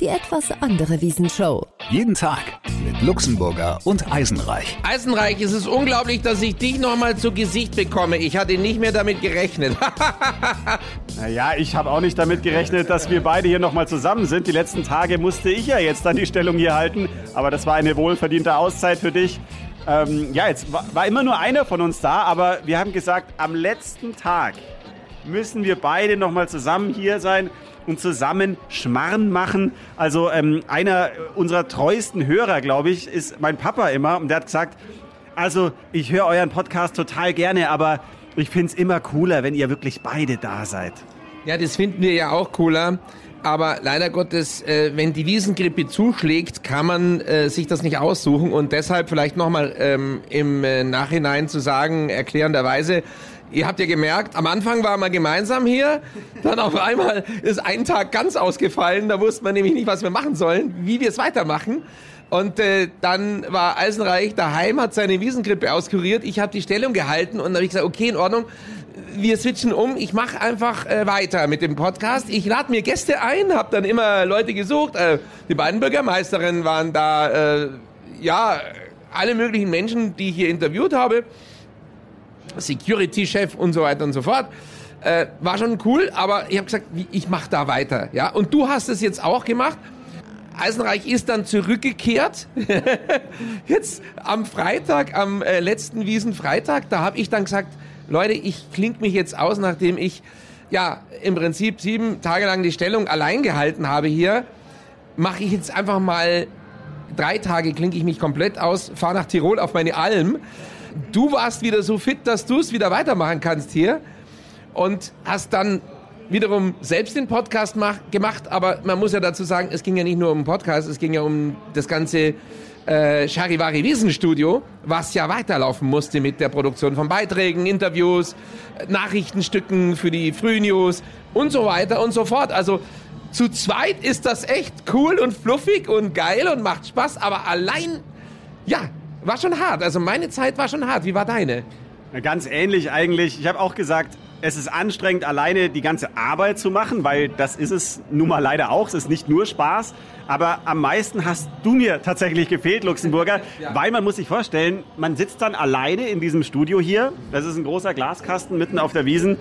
Die etwas andere Wiesenshow. Jeden Tag mit Luxemburger und Eisenreich. Eisenreich, es ist unglaublich, dass ich dich nochmal zu Gesicht bekomme. Ich hatte nicht mehr damit gerechnet. Naja, ich habe auch nicht damit gerechnet, dass wir beide hier nochmal zusammen sind. Die letzten Tage musste ich ja jetzt dann die Stellung hier halten, aber das war eine wohlverdiente Auszeit für dich. Ähm, ja, jetzt war, war immer nur einer von uns da, aber wir haben gesagt, am letzten Tag müssen wir beide nochmal zusammen hier sein und zusammen Schmarrn machen. Also ähm, einer unserer treuesten Hörer, glaube ich, ist mein Papa immer und der hat gesagt, also ich höre euren Podcast total gerne, aber ich finde es immer cooler, wenn ihr wirklich beide da seid. ja, das finden wir ja auch cooler. Aber leider Gottes, äh, wenn die Wiesengrippe zuschlägt, kann man äh, sich das nicht aussuchen. Und deshalb vielleicht nochmal ähm, im äh, Nachhinein zu sagen, erklärenderweise, ihr habt ja gemerkt, am Anfang waren wir gemeinsam hier, dann auf einmal ist ein Tag ganz ausgefallen, da wusste man nämlich nicht, was wir machen sollen, wie wir es weitermachen. Und äh, dann war Eisenreich daheim, hat seine Wiesengrippe auskuriert, ich habe die Stellung gehalten und habe ich gesagt, okay, in Ordnung, wir switchen um. Ich mache einfach äh, weiter mit dem Podcast. Ich lade mir Gäste ein, habe dann immer Leute gesucht. Äh, die beiden Bürgermeisterinnen waren da. Äh, ja, alle möglichen Menschen, die ich hier interviewt habe. Security-Chef und so weiter und so fort. Äh, war schon cool, aber ich habe gesagt, ich mache da weiter. Ja, und du hast es jetzt auch gemacht. Eisenreich ist dann zurückgekehrt. Jetzt am Freitag, am äh, letzten Wiesenfreitag, da habe ich dann gesagt, Leute, ich klink mich jetzt aus, nachdem ich ja im Prinzip sieben Tage lang die Stellung allein gehalten habe hier, mache ich jetzt einfach mal drei Tage klinke ich mich komplett aus, fahre nach Tirol auf meine Alm. Du warst wieder so fit, dass du es wieder weitermachen kannst hier und hast dann wiederum selbst den Podcast mach, gemacht, aber man muss ja dazu sagen, es ging ja nicht nur um den Podcast, es ging ja um das ganze äh, Charivari Wiesenstudio, was ja weiterlaufen musste mit der Produktion von Beiträgen, Interviews, Nachrichtenstücken für die Frühnews und so weiter und so fort. Also zu zweit ist das echt cool und fluffig und geil und macht Spaß, aber allein, ja, war schon hart. Also meine Zeit war schon hart. Wie war deine? Na, Ganz ähnlich eigentlich. Ich habe auch gesagt, es ist anstrengend, alleine die ganze Arbeit zu machen, weil das ist es nun mal leider auch. Es ist nicht nur Spaß. Aber am meisten hast du mir tatsächlich gefehlt, Luxemburger, weil man muss sich vorstellen, man sitzt dann alleine in diesem Studio hier. Das ist ein großer Glaskasten mitten auf der Wiesen.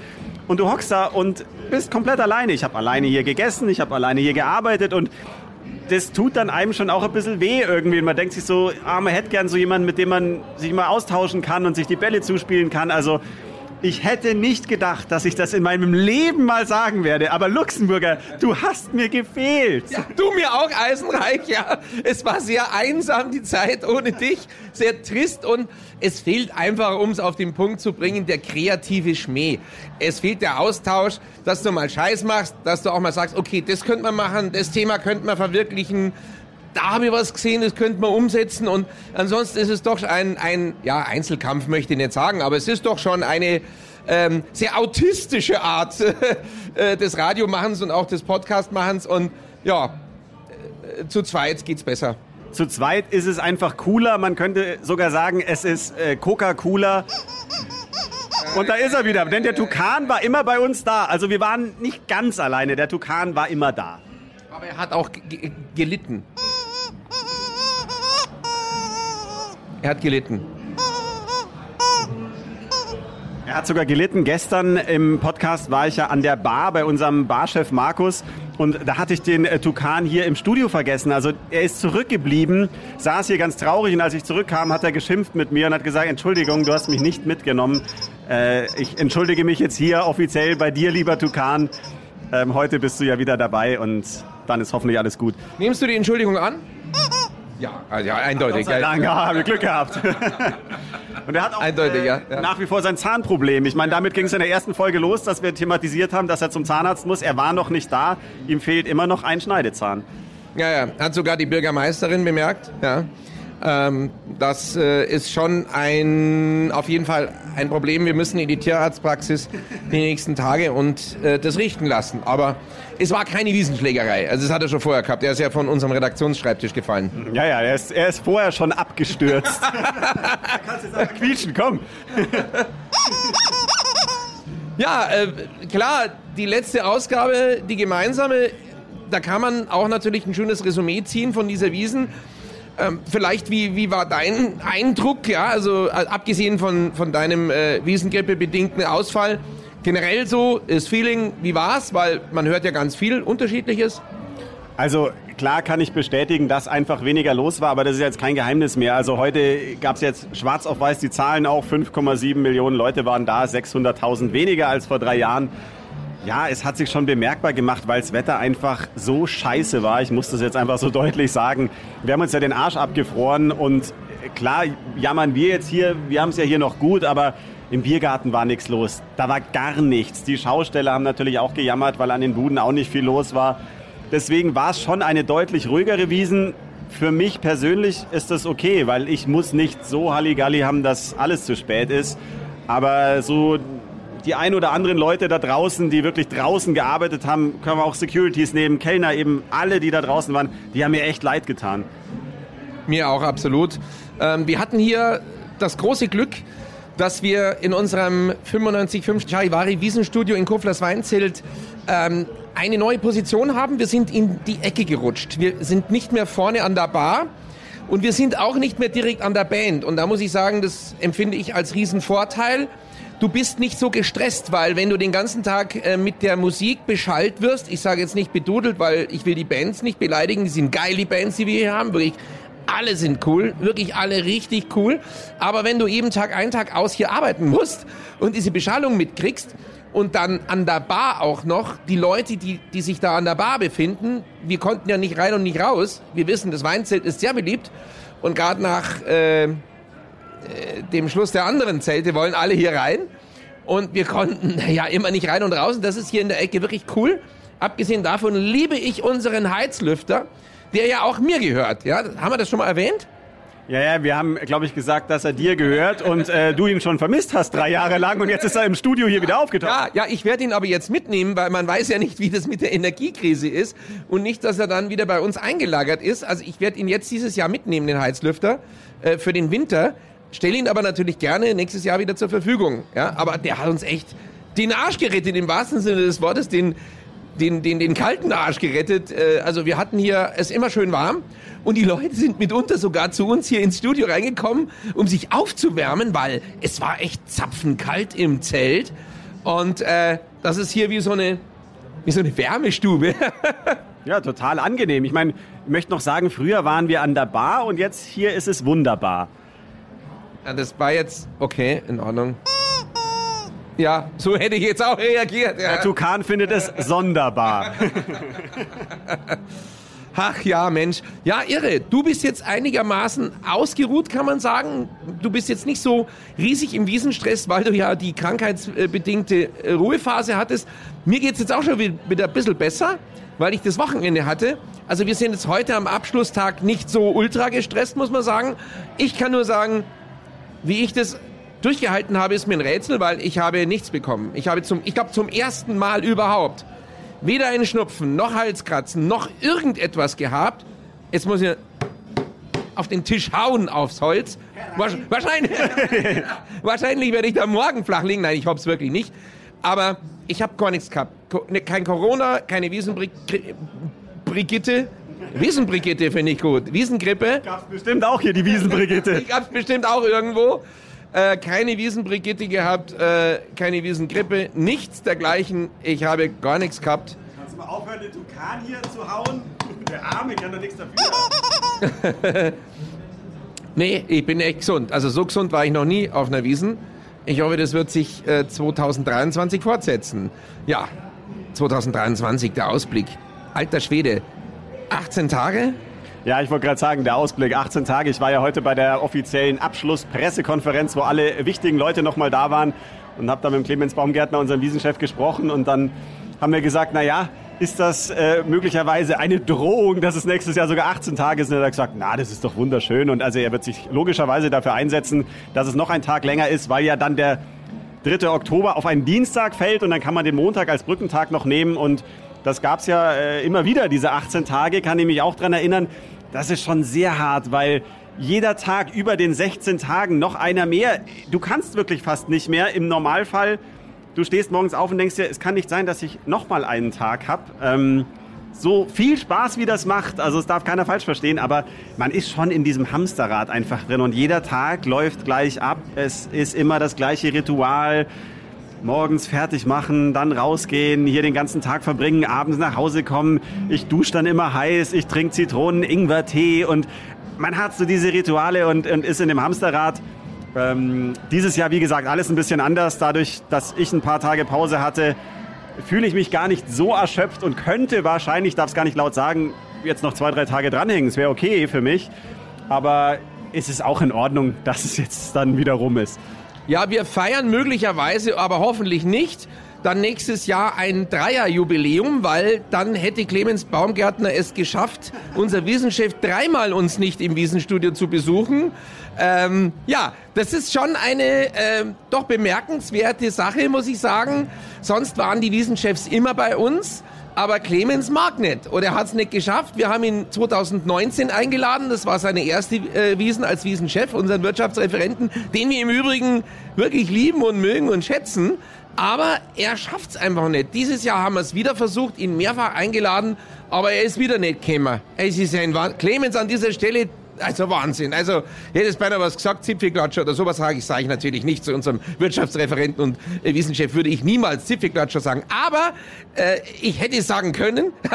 Und du hockst da und bist komplett alleine. Ich habe alleine hier gegessen, ich habe alleine hier gearbeitet und das tut dann einem schon auch ein bisschen weh irgendwie. Man denkt sich so, ah, man hätte gern so jemanden, mit dem man sich mal austauschen kann und sich die Bälle zuspielen kann. Also ich hätte nicht gedacht, dass ich das in meinem Leben mal sagen werde. Aber Luxemburger, du hast mir gefehlt. Du mir auch, Eisenreich, ja. Es war sehr einsam, die Zeit ohne dich. Sehr trist und es fehlt einfach, um es auf den Punkt zu bringen, der kreative Schmäh. Es fehlt der Austausch, dass du mal Scheiß machst, dass du auch mal sagst, okay, das könnte man machen, das Thema könnte man verwirklichen. Da habe ich was gesehen, das könnte man umsetzen und ansonsten ist es doch ein, ein ja, Einzelkampf möchte ich nicht sagen, aber es ist doch schon eine ähm, sehr autistische Art äh, des Radiomachens und auch des Podcastmachens und ja, äh, zu zweit geht's besser. Zu zweit ist es einfach cooler. Man könnte sogar sagen, es ist äh, Coca-Cola. Und da ist er wieder. Denn der Tukan war immer bei uns da. Also wir waren nicht ganz alleine. Der Tukan war immer da. Aber er hat auch ge- gelitten. Er hat gelitten. Er hat sogar gelitten. Gestern im Podcast war ich ja an der Bar bei unserem Barchef Markus und da hatte ich den äh, Tukan hier im Studio vergessen. Also er ist zurückgeblieben, saß hier ganz traurig und als ich zurückkam, hat er geschimpft mit mir und hat gesagt, Entschuldigung, du hast mich nicht mitgenommen. Äh, ich entschuldige mich jetzt hier offiziell bei dir, lieber Tukan. Ähm, heute bist du ja wieder dabei und dann ist hoffentlich alles gut. Nimmst du die Entschuldigung an? Ja, also ja eindeutig. Gott sei Dank, ja, haben wir Glück gehabt. Und er hat auch Eindeutig, äh, ja, ja. nach wie vor sein Zahnproblem. Ich meine, damit ging es in der ersten Folge los, dass wir thematisiert haben, dass er zum Zahnarzt muss. Er war noch nicht da. Ihm fehlt immer noch ein Schneidezahn. Ja, ja, hat sogar die Bürgermeisterin bemerkt. Ja. Ähm, das äh, ist schon ein, auf jeden Fall ein Problem. Wir müssen in die Tierarztpraxis die nächsten Tage und äh, das richten lassen. Aber es war keine Wiesenschlägerei. Also das hat er schon vorher gehabt. Er ist ja von unserem Redaktionsschreibtisch gefallen. Ja, ja, er ist, er ist vorher schon abgestürzt. da kannst du jetzt quietschen, komm. ja, äh, klar, die letzte Ausgabe, die gemeinsame, da kann man auch natürlich ein schönes Resümee ziehen von dieser Wiesen. Ähm, vielleicht, wie, wie war dein Eindruck, ja, also äh, abgesehen von, von deinem äh, Wiesengrippe-bedingten Ausfall, generell so, das Feeling, wie war's? Weil man hört ja ganz viel Unterschiedliches. Also klar kann ich bestätigen, dass einfach weniger los war, aber das ist jetzt kein Geheimnis mehr. Also heute gab es jetzt schwarz auf weiß die Zahlen auch, 5,7 Millionen Leute waren da, 600.000 weniger als vor drei Jahren. Ja, es hat sich schon bemerkbar gemacht, weil das Wetter einfach so scheiße war. Ich muss das jetzt einfach so deutlich sagen. Wir haben uns ja den Arsch abgefroren und klar jammern wir jetzt hier, wir haben es ja hier noch gut, aber im Biergarten war nichts los. Da war gar nichts. Die Schausteller haben natürlich auch gejammert, weil an den Buden auch nicht viel los war. Deswegen war es schon eine deutlich ruhigere Wiesen. Für mich persönlich ist das okay, weil ich muss nicht so Halligalli haben, dass alles zu spät ist. Aber so die ein oder anderen Leute da draußen, die wirklich draußen gearbeitet haben, können wir auch Securities nehmen, Kellner eben, alle, die da draußen waren, die haben mir echt leid getan. Mir auch absolut. Ähm, wir hatten hier das große Glück, dass wir in unserem 95.5 Charivari Wiesenstudio in Koflers Weinzelt ähm, eine neue Position haben. Wir sind in die Ecke gerutscht. Wir sind nicht mehr vorne an der Bar. Und wir sind auch nicht mehr direkt an der Band. Und da muss ich sagen, das empfinde ich als Riesenvorteil. Du bist nicht so gestresst, weil wenn du den ganzen Tag äh, mit der Musik beschallt wirst, ich sage jetzt nicht bedudelt, weil ich will die Bands nicht beleidigen, die sind geil, die Bands, die wir hier haben, wirklich alle sind cool, wirklich alle richtig cool. Aber wenn du eben Tag ein, Tag aus hier arbeiten musst und diese Beschallung mitkriegst und dann an der Bar auch noch die Leute, die, die sich da an der Bar befinden, wir konnten ja nicht rein und nicht raus. Wir wissen, das Weinzelt ist sehr beliebt und gerade nach äh, dem Schluss der anderen Zelte wollen alle hier rein. Und wir konnten ja immer nicht rein und raus. Und das ist hier in der Ecke wirklich cool. Abgesehen davon liebe ich unseren Heizlüfter der ja auch mir gehört. Ja, haben wir das schon mal erwähnt? Ja, ja, wir haben, glaube ich, gesagt, dass er dir gehört und äh, du ihn schon vermisst hast drei Jahre lang und jetzt ist er im Studio hier wieder aufgetaucht. Ja, ja, ich werde ihn aber jetzt mitnehmen, weil man weiß ja nicht, wie das mit der Energiekrise ist und nicht, dass er dann wieder bei uns eingelagert ist. Also ich werde ihn jetzt dieses Jahr mitnehmen, den Heizlüfter, äh, für den Winter. Stelle ihn aber natürlich gerne nächstes Jahr wieder zur Verfügung. Ja, aber der hat uns echt den Arsch gerettet, im wahrsten Sinne des Wortes, den den, den, den kalten Arsch gerettet. Äh, also wir hatten hier es immer schön warm und die Leute sind mitunter sogar zu uns hier ins Studio reingekommen, um sich aufzuwärmen, weil es war echt zapfenkalt im Zelt. Und äh, das ist hier wie so eine, wie so eine Wärmestube. ja, total angenehm. Ich meine, ich möchte noch sagen, früher waren wir an der Bar und jetzt hier ist es wunderbar. Ja, das war jetzt okay, in Ordnung. Ja, so hätte ich jetzt auch reagiert. Ja. Der Tukan findet es sonderbar. Ach ja, Mensch. Ja, irre. Du bist jetzt einigermaßen ausgeruht, kann man sagen. Du bist jetzt nicht so riesig im Wiesenstress, weil du ja die krankheitsbedingte Ruhephase hattest. Mir geht's jetzt auch schon wieder ein bisschen besser, weil ich das Wochenende hatte. Also wir sind jetzt heute am Abschlusstag nicht so ultra gestresst, muss man sagen. Ich kann nur sagen, wie ich das durchgehalten habe, ist mir ein Rätsel, weil ich habe nichts bekommen. Ich habe zum, ich glaube zum ersten Mal überhaupt weder einen Schnupfen, noch Halskratzen, noch irgendetwas gehabt. Jetzt muss ich auf den Tisch hauen aufs Holz. Wahrscheinlich, wahrscheinlich werde ich da morgen flach liegen. Nein, ich hoffe es wirklich nicht. Aber ich habe gar nichts gehabt. Ne, kein Corona, keine Wiesenbrigitte. Wiesenbrigitte finde ich gut. Wiesengrippe. Gab's bestimmt auch hier die Wiesenbrigitte. Die gab's bestimmt auch irgendwo. Äh, keine Wiesenbrigitte gehabt, äh, keine Wiesengrippe, nichts dergleichen. Ich habe gar nichts gehabt. Kannst du mal aufhören, den Tukan hier zu hauen? Der Arme kann doch nichts dafür. nee, ich bin echt gesund. Also so gesund war ich noch nie auf einer Wiesen. Ich hoffe, das wird sich äh, 2023 fortsetzen. Ja, 2023, der Ausblick. Alter Schwede, 18 Tage, ja, ich wollte gerade sagen, der Ausblick, 18 Tage. Ich war ja heute bei der offiziellen Abschlusspressekonferenz, wo alle wichtigen Leute nochmal da waren und habe da mit dem Clemens Baumgärtner, unserem Wiesenchef, gesprochen und dann haben wir gesagt, na ja, ist das äh, möglicherweise eine Drohung, dass es nächstes Jahr sogar 18 Tage sind? Und er hat gesagt, na, das ist doch wunderschön. Und also er wird sich logischerweise dafür einsetzen, dass es noch ein Tag länger ist, weil ja dann der 3. Oktober auf einen Dienstag fällt und dann kann man den Montag als Brückentag noch nehmen. Und das gab es ja äh, immer wieder, diese 18 Tage, kann ich mich auch dran erinnern. Das ist schon sehr hart, weil jeder Tag über den 16 Tagen noch einer mehr. Du kannst wirklich fast nicht mehr. Im Normalfall, du stehst morgens auf und denkst dir, es kann nicht sein, dass ich noch mal einen Tag habe. Ähm, so viel Spaß, wie das macht, also es darf keiner falsch verstehen, aber man ist schon in diesem Hamsterrad einfach drin und jeder Tag läuft gleich ab. Es ist immer das gleiche Ritual. Morgens fertig machen, dann rausgehen, hier den ganzen Tag verbringen, abends nach Hause kommen. Ich dusche dann immer heiß, ich trinke Zitronen, Ingwer-Tee und man hat so diese Rituale und, und ist in dem Hamsterrad. Ähm, dieses Jahr, wie gesagt, alles ein bisschen anders. Dadurch, dass ich ein paar Tage Pause hatte, fühle ich mich gar nicht so erschöpft und könnte wahrscheinlich, darf es gar nicht laut sagen, jetzt noch zwei, drei Tage dranhängen. Es wäre okay für mich. Aber es ist auch in Ordnung, dass es jetzt dann wieder rum ist. Ja, wir feiern möglicherweise, aber hoffentlich nicht, dann nächstes Jahr ein Dreierjubiläum, weil dann hätte Clemens Baumgärtner es geschafft, unser Wiesenchef dreimal uns nicht im Wiesenstudio zu besuchen. Ähm, ja, das ist schon eine äh, doch bemerkenswerte Sache, muss ich sagen. Sonst waren die Wiesenchefs immer bei uns. Aber Clemens mag nicht oder er hat es nicht geschafft. Wir haben ihn 2019 eingeladen. Das war seine erste äh, Wiesen als Wiesenchef, unseren Wirtschaftsreferenten, den wir im Übrigen wirklich lieben und mögen und schätzen. Aber er schafft es einfach nicht. Dieses Jahr haben wir es wieder versucht, ihn mehrfach eingeladen, aber er ist wieder nicht gekommen. Es ist ein Wahnsinn. Clemens an dieser Stelle, also Wahnsinn. Also, hätte es beinahe was gesagt, Zipfelklatscher oder sowas sage ich, sage ich natürlich nicht zu unserem Wirtschaftsreferenten und äh, Wissenschef würde ich niemals Zipfelklatscher sagen. Aber äh, ich hätte sagen können,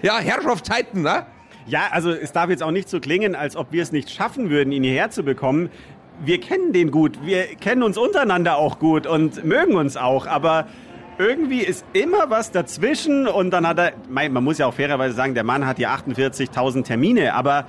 ja, Herrschaftszeiten, ne? Ja, also es darf jetzt auch nicht so klingen, als ob wir es nicht schaffen würden, ihn hierher zu bekommen wir kennen den gut, wir kennen uns untereinander auch gut und mögen uns auch, aber irgendwie ist immer was dazwischen und dann hat er, man muss ja auch fairerweise sagen, der Mann hat ja 48.000 Termine, aber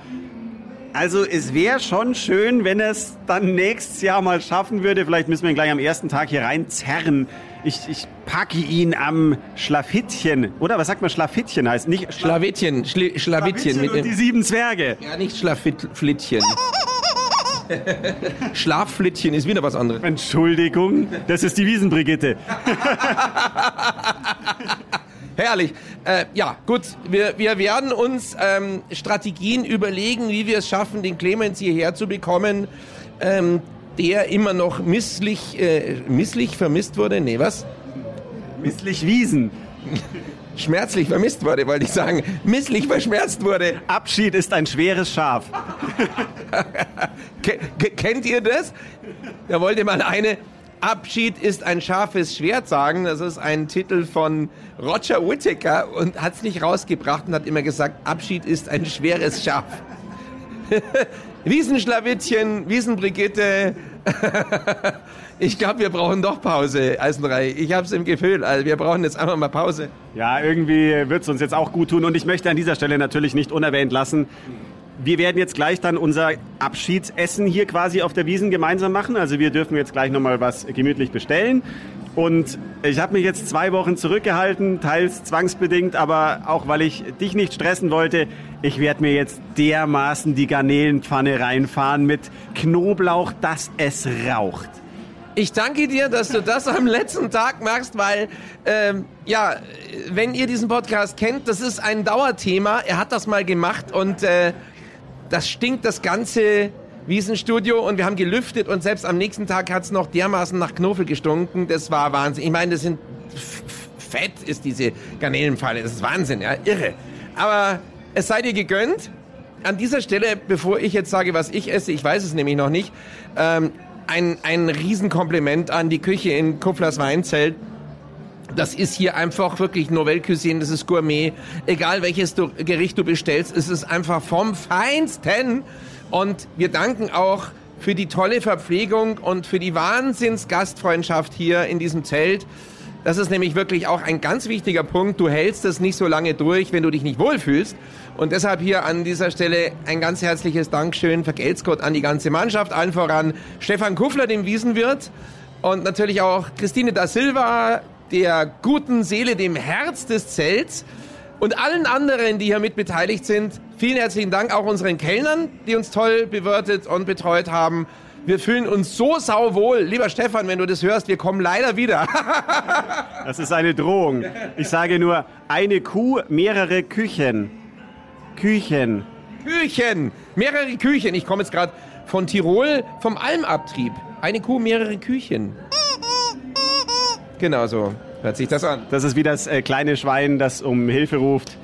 also es wäre schon schön, wenn es dann nächstes Jahr mal schaffen würde. Vielleicht müssen wir ihn gleich am ersten Tag hier reinzerren. Ich, ich packe ihn am Schlafittchen. Oder was sagt man Schlafittchen heißt? Nicht Schlawittchen. Schli Schlawittchen. Schlawittchen mit und die sieben Zwerge. Ja, nicht Schlafittchen. Schlafflittchen ist wieder was anderes. Entschuldigung, das ist die Wiesenbrigitte. Herrlich. Äh, ja, gut, wir, wir werden uns ähm, Strategien überlegen, wie wir es schaffen, den Clemens hierher zu bekommen, ähm, der immer noch misslich, äh, misslich vermisst wurde. Nee, was? Misslich Wiesen schmerzlich vermisst wurde, wollte ich sagen, misslich verschmerzt wurde. Abschied ist ein schweres Schaf. Kennt ihr das? Da wollte mal eine Abschied ist ein scharfes Schwert sagen. Das ist ein Titel von Roger Whittaker und hat es nicht rausgebracht und hat immer gesagt, Abschied ist ein schweres Schaf. Wiesenschlawittchen, Wiesenbrigitte. Ich glaube, wir brauchen doch Pause, Eisenrei. Ich habe es im Gefühl, also wir brauchen jetzt einfach mal Pause. Ja, irgendwie wird es uns jetzt auch gut tun. Und ich möchte an dieser Stelle natürlich nicht unerwähnt lassen, wir werden jetzt gleich dann unser Abschiedsessen hier quasi auf der Wiesen gemeinsam machen. Also wir dürfen jetzt gleich nochmal was gemütlich bestellen. Und ich habe mich jetzt zwei Wochen zurückgehalten, teils zwangsbedingt, aber auch weil ich dich nicht stressen wollte. Ich werde mir jetzt dermaßen die Garnelenpfanne reinfahren mit Knoblauch, dass es raucht. Ich danke dir, dass du das am letzten Tag machst, weil, ähm, ja, wenn ihr diesen Podcast kennt, das ist ein Dauerthema. Er hat das mal gemacht und äh, das stinkt das ganze Wiesenstudio und wir haben gelüftet und selbst am nächsten Tag hat es noch dermaßen nach Knuffel gestunken. Das war Wahnsinn. Ich meine, das sind fett ist diese Garnelenfalle. Das ist Wahnsinn, ja, irre. Aber es sei dir gegönnt. An dieser Stelle, bevor ich jetzt sage, was ich esse, ich weiß es nämlich noch nicht, ähm, ein, ein Riesenkompliment an die Küche in Kufflers Weinzelt. Das ist hier einfach wirklich Novelle Cuisine, das ist Gourmet. Egal welches du, Gericht du bestellst, es ist einfach vom Feinsten. Und wir danken auch für die tolle Verpflegung und für die Wahnsinns-Gastfreundschaft hier in diesem Zelt. Das ist nämlich wirklich auch ein ganz wichtiger Punkt. Du hältst es nicht so lange durch, wenn du dich nicht wohlfühlst. Und deshalb hier an dieser Stelle ein ganz herzliches Dankeschön, vergelt's Gott an die ganze Mannschaft, allen voran Stefan Kuffler, dem Wiesenwirt, und natürlich auch Christine da Silva, der guten Seele, dem Herz des Zelts und allen anderen, die hier mit beteiligt sind. Vielen herzlichen Dank auch unseren Kellnern, die uns toll bewirtet und betreut haben. Wir fühlen uns so sauwohl. Lieber Stefan, wenn du das hörst, wir kommen leider wieder. das ist eine Drohung. Ich sage nur, eine Kuh, mehrere Küchen. Küchen. Küchen. Mehrere Küchen. Ich komme jetzt gerade von Tirol, vom Almabtrieb. Eine Kuh, mehrere Küchen. Genau so hört sich das an. Das ist wie das äh, kleine Schwein, das um Hilfe ruft.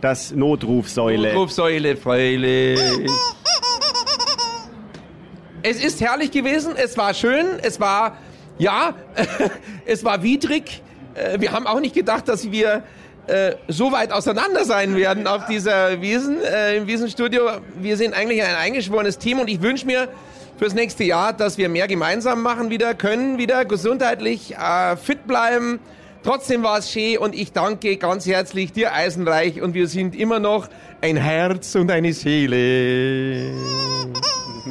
Das Notrufsäule. Notrufsäule, freilich. Es ist herrlich gewesen, es war schön, es war, ja, es war widrig. Äh, wir haben auch nicht gedacht, dass wir äh, so weit auseinander sein werden auf dieser Wiesen, äh, im Wiesenstudio. Wir sind eigentlich ein eingeschworenes Team und ich wünsche mir fürs nächste Jahr, dass wir mehr gemeinsam machen wieder, können wieder gesundheitlich äh, fit bleiben. Trotzdem war es schön und ich danke ganz herzlich dir, Eisenreich, und wir sind immer noch ein Herz und eine Seele.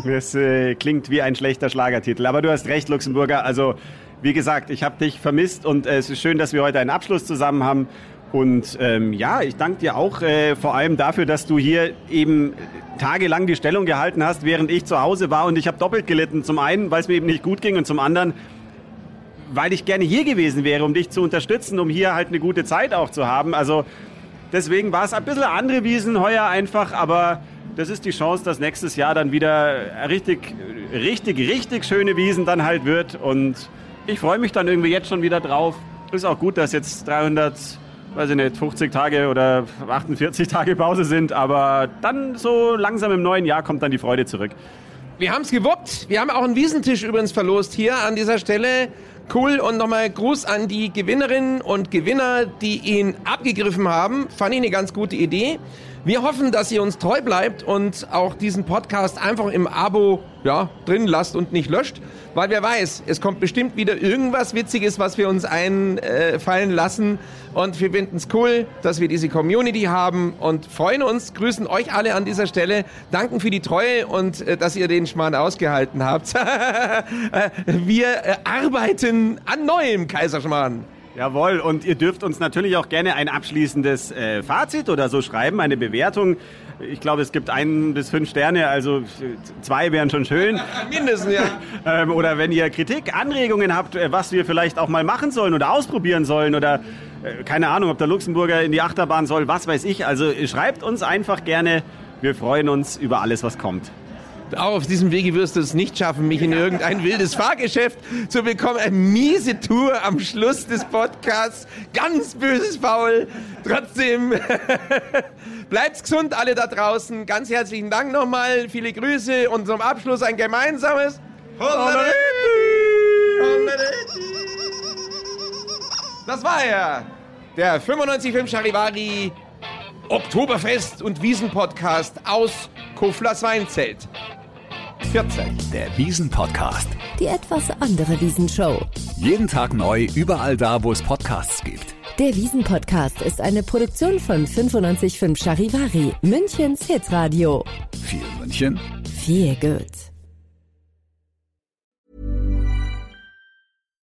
Das äh, klingt wie ein schlechter Schlagertitel, aber du hast recht, Luxemburger. Also, wie gesagt, ich habe dich vermisst und äh, es ist schön, dass wir heute einen Abschluss zusammen haben. Und ähm, ja, ich danke dir auch äh, vor allem dafür, dass du hier eben tagelang die Stellung gehalten hast, während ich zu Hause war. Und ich habe doppelt gelitten. Zum einen, weil es mir eben nicht gut ging und zum anderen, weil ich gerne hier gewesen wäre, um dich zu unterstützen, um hier halt eine gute Zeit auch zu haben. Also deswegen war es ein bisschen andere Wiesen heuer einfach, aber das ist die Chance, dass nächstes Jahr dann wieder richtig, richtig, richtig schöne Wiesen dann halt wird. Und ich freue mich dann irgendwie jetzt schon wieder drauf. Ist auch gut, dass jetzt 300 weiß ich nicht, 50 Tage oder 48 Tage Pause sind, aber dann so langsam im neuen Jahr kommt dann die Freude zurück. Wir haben es gewuppt. Wir haben auch einen Wiesentisch übrigens verlost hier an dieser Stelle. Cool und nochmal Gruß an die Gewinnerinnen und Gewinner, die ihn abgegriffen haben. Fand ich eine ganz gute Idee. Wir hoffen, dass ihr uns treu bleibt und auch diesen Podcast einfach im Abo ja, drin lasst und nicht löscht. Weil wer weiß, es kommt bestimmt wieder irgendwas Witziges, was wir uns einfallen lassen. Und wir finden es cool, dass wir diese Community haben und freuen uns, grüßen euch alle an dieser Stelle, danken für die Treue und äh, dass ihr den Schmarrn ausgehalten habt. Äh, wir äh, arbeiten an neuem Kaiserschmarrn. Jawohl, und ihr dürft uns natürlich auch gerne ein abschließendes äh, Fazit oder so schreiben, eine Bewertung. Ich glaube, es gibt ein bis fünf Sterne, also zwei wären schon schön. Mindestens, ja. ähm, oder wenn ihr Kritik, Anregungen habt, äh, was wir vielleicht auch mal machen sollen oder ausprobieren sollen oder äh, keine Ahnung, ob der Luxemburger in die Achterbahn soll, was weiß ich. Also schreibt uns einfach gerne. Wir freuen uns über alles, was kommt. Auch auf diesem Wege wirst du es nicht schaffen, mich in irgendein wildes Fahrgeschäft zu bekommen. Eine miese Tour am Schluss des Podcasts. Ganz böses Faul. Trotzdem bleibt's gesund, alle da draußen. Ganz herzlichen Dank nochmal. Viele Grüße und zum Abschluss ein gemeinsames Das war er. Der 95 Charivari Oktoberfest und Wiesen-Podcast aus Koflers Weinzelt. 14. Der Wiesen-Podcast. Die etwas andere Wiesenshow. Jeden Tag neu, überall da, wo es Podcasts gibt. Der Wiesen-Podcast ist eine Produktion von 955 Charivari, Münchens Hitradio. Viel München. Viel gut.